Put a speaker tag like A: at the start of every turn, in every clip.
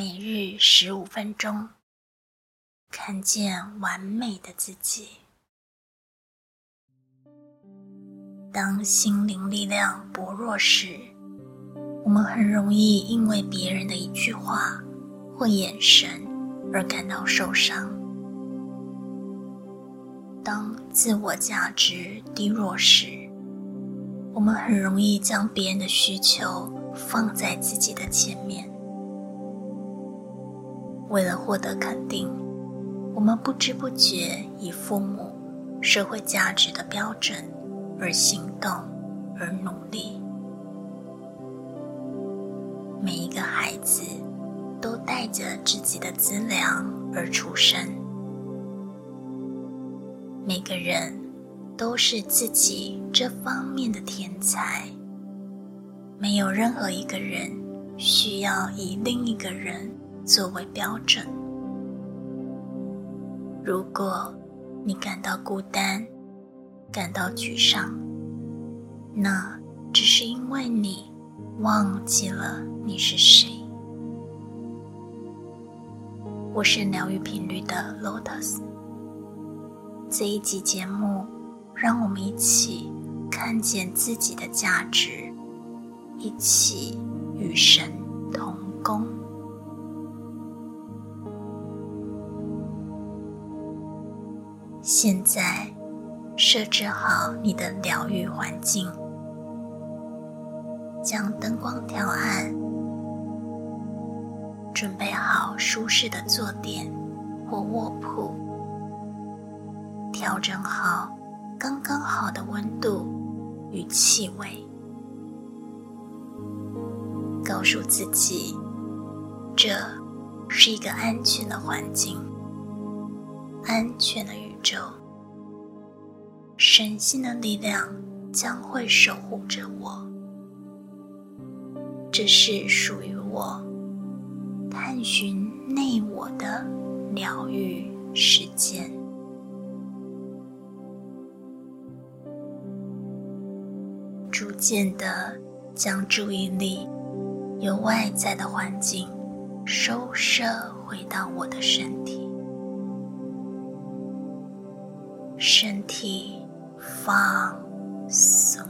A: 每日十五分钟，看见完美的自己。当心灵力量薄弱时，我们很容易因为别人的一句话或眼神而感到受伤。当自我价值低落时，我们很容易将别人的需求放在自己的前面。为了获得肯定，我们不知不觉以父母社会价值的标准而行动，而努力。每一个孩子都带着自己的资粮而出生，每个人都是自己这方面的天才，没有任何一个人需要以另一个人作为标准。如果你感到孤单，感到沮丧，那只是因为你忘记了你是谁。我是疗愈频率的 Lotus。这一集节目，让我们一起看见自己的价值，一起与神同工。现在，设置好你的疗愈环境，将灯光调暗，准备好舒适的坐垫或卧铺，调整好刚刚好的温度与气味，告诉自己，这是一个安全的环境，安全的宇宙。神性的力量将会守护着我。这是属于我探寻内我的疗愈时间。逐渐的将注意力由外在的环境收摄回到我的身体，身体。放松，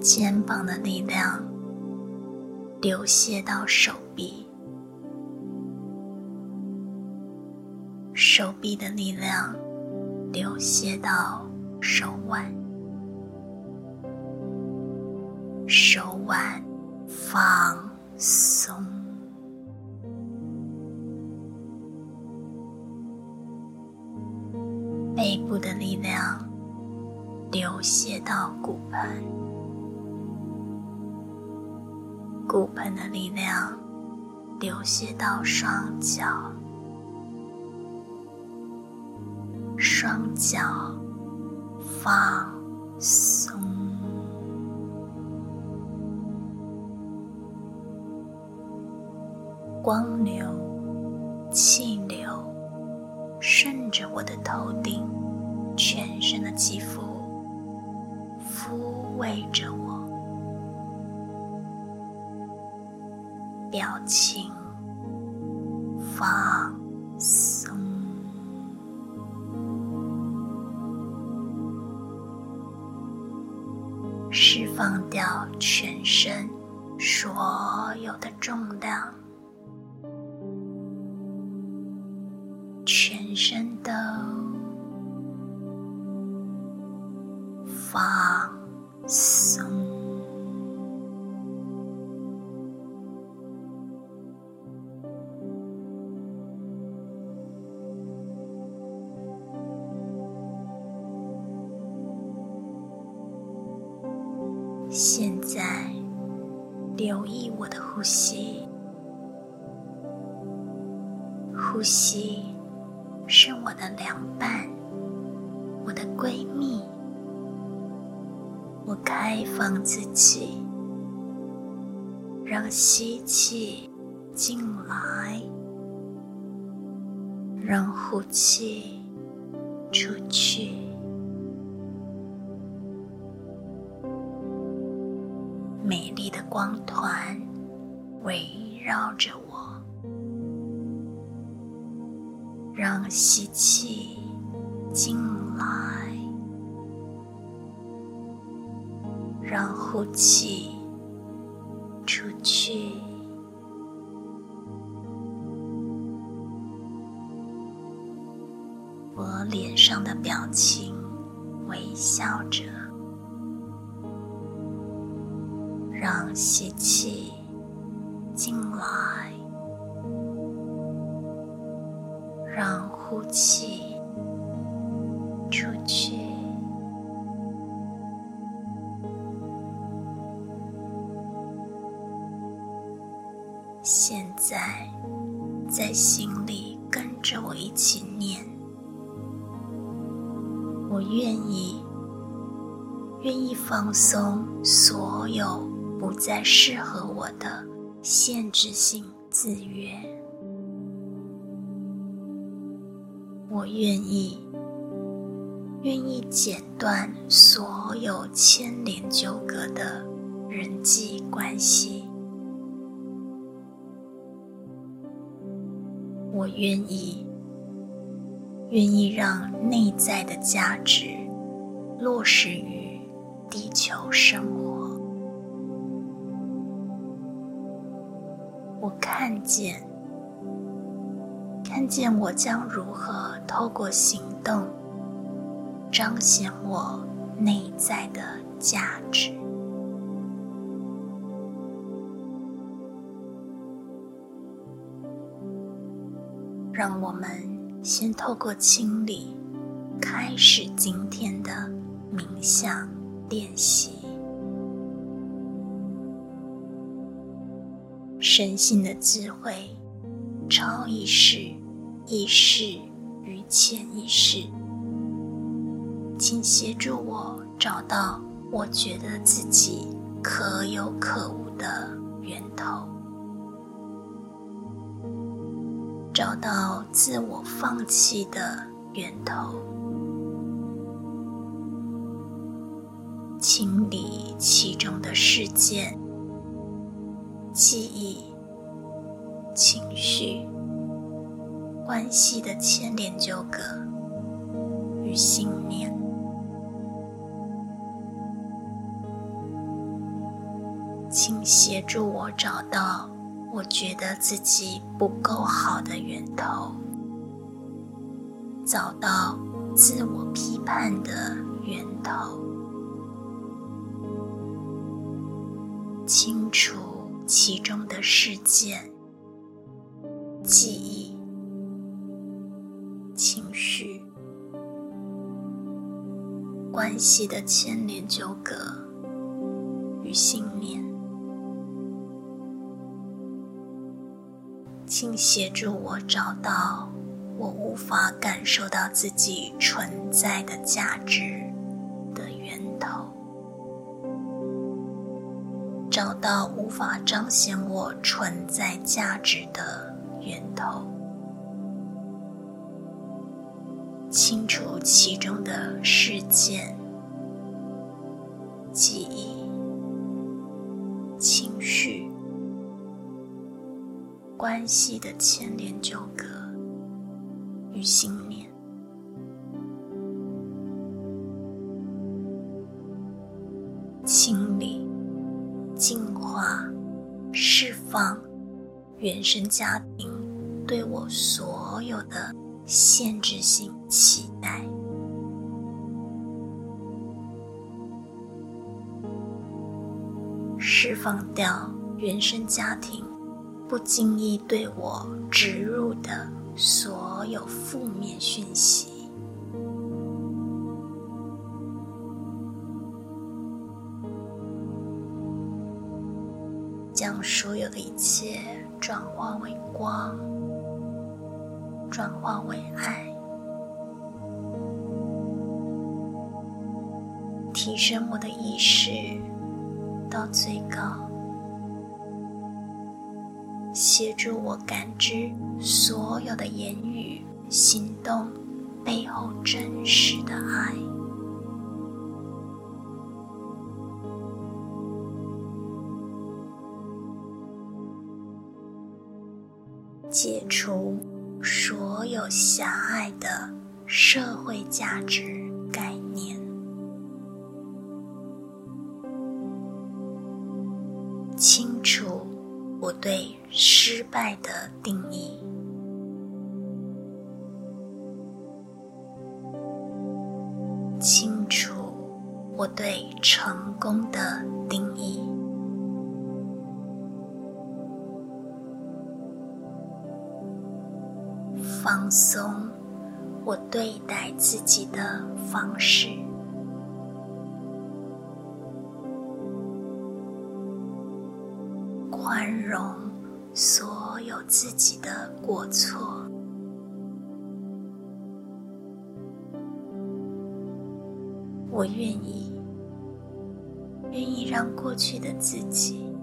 A: 肩膀的力量流泻到手臂，手臂的力量流泻到手腕，手腕放松。背部的力量流泻到骨盆，骨盆的力量流泻到双脚，双脚放松，光流、气流顺着我的头顶。全身的肌肤抚慰着我，表情放全身都。放松，开放自己让吸气进来让呼气出去。美丽的光团围绕着我让吸气进来。让呼气出去。我脸上的表情微笑着。让吸气进来，让呼气愿意，愿意放松所有。不再适合我的限制性制约，我愿意，愿意剪断所有牵连纠葛的人际关系，我愿意，愿意让内在的价值落实于地球生活。我看见，看见我将如何透过行动彰显我内在的价值。让我们先透过清理开始今天的冥想练习。身心的智慧、超意识、意识与潜意识，请协助我找到我觉得自己可有可无的源头，找到自我放弃的源头，清理其中的事件、记忆。情绪关系的牵连纠葛与信念，请协助我找到我觉得自己不够好的源头，找到自我批判的源头，清除其中的事件。记忆、情绪、关系的牵连纠葛与信念，请协助我找到我无法感受到自己存在的价值的源头，找到无法彰显我存在价值的。源头，清除其中的事件、记忆、关系的牵连纠葛与信念，清理、净化、释放。原生家庭对我所有的限制性期待，释放掉原生家庭不经意对我植入的所有负面讯息。将所有的一切转化为光，转化为爱，提升我的意识到最高，协助我感知所有的言语行动背后真实的爱。解除所有狭隘的社会价值概念。对失败的定义。清楚我对成功的定义，放松我对待自己的方式，宽容所有自己的过错。我愿意，愿意让过去的自己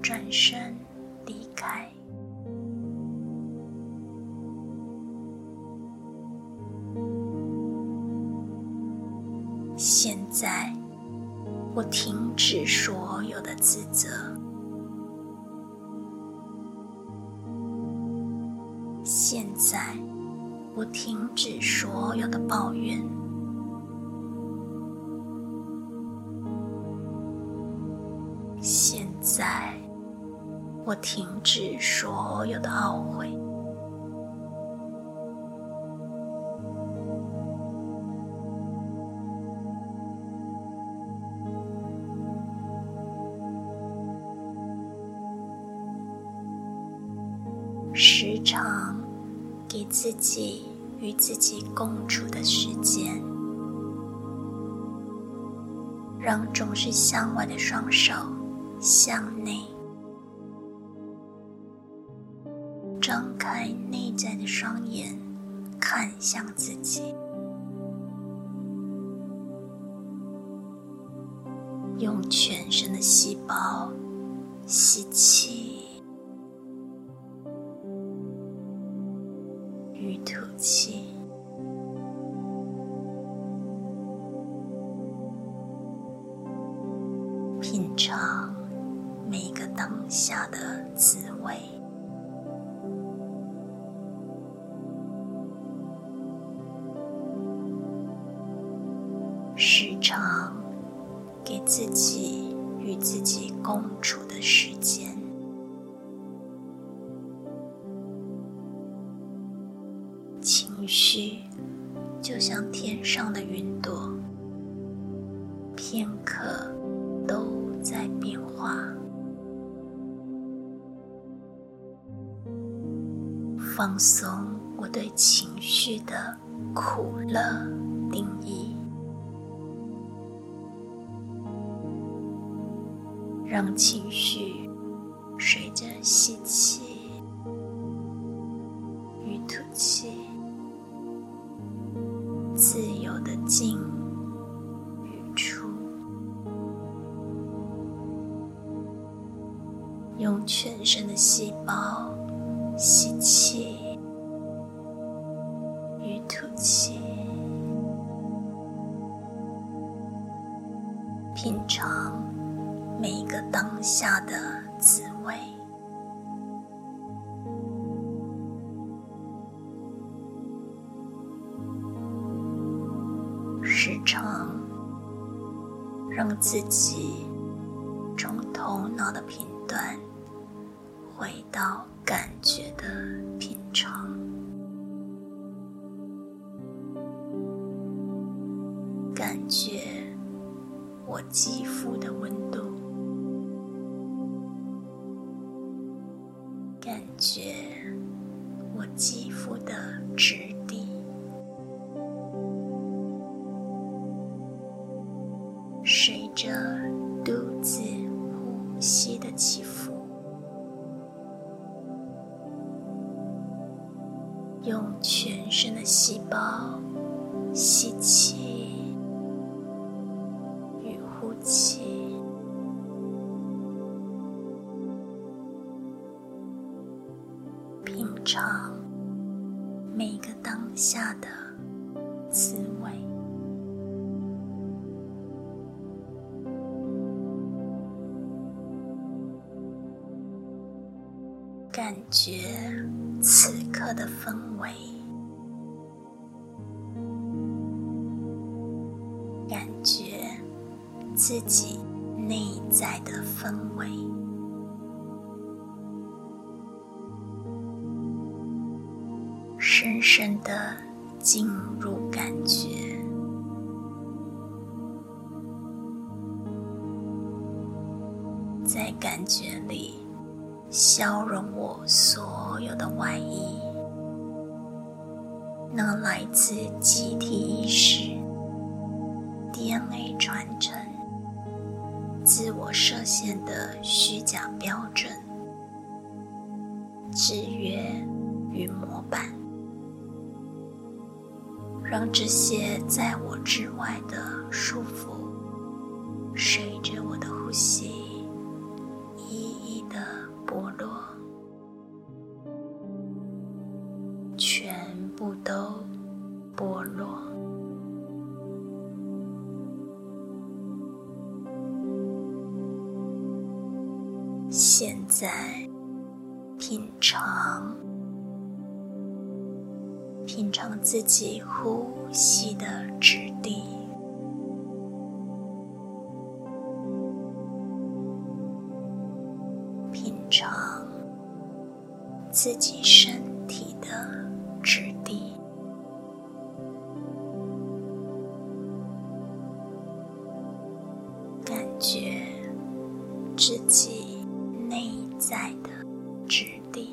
A: 转身离开。现在，我停止所有的自责。现在，我停止所有的抱怨。现在，我停止所有的懊悔。与自己共处的时间，让总是向外的双手。向内，张开内在的双眼，看向自己，下的滋味，我对情绪的苦乐定义，让情绪随着吸气品尝每一个当下的滋味，时常让自己感觉我肌肤的质地，感觉此刻的氛围，感觉自己内在的氛围，深深的进入感觉。在感觉里，消融我所有的外衣，那来自集体意识、DNA 传承、自我设限的虚假标准、制约与模板，让这些在我之外的束缚，随着我的呼吸。全部都剥落。现在，品尝，品尝自己呼吸的质地，觉自己内。在的质地，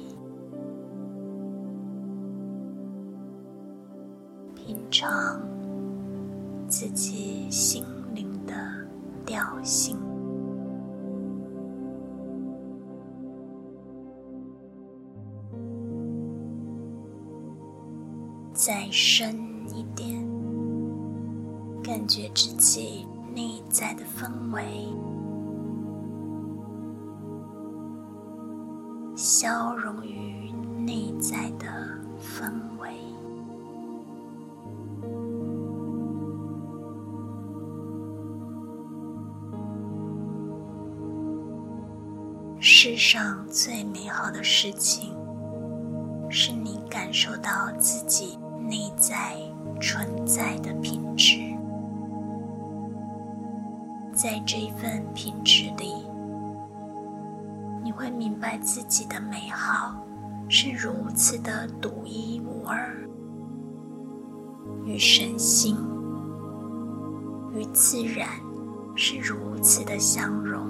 A: 品尝自己心灵的调性，再深一点，感觉自己内在的氛围。消融于内在的氛围。世上最美好的事情，是你感受到自己内在存在的品质，在这份品质里。你会明白自己的美好是如此的独一无二，与神性、与自然是如此的相融。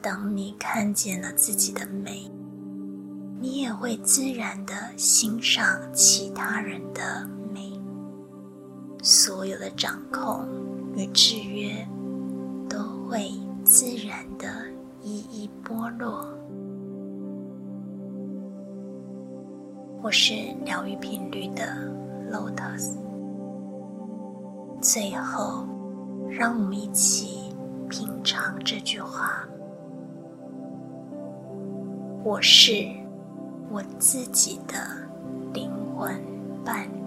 A: 当你看见了自己的美，你也会自然的欣赏其他人的。所有的掌控与制约。都会自然的一一剥落。我是疗愈频率的 Lotus。最后，让我们一起品尝这句话：我是我自己的灵魂伴侣。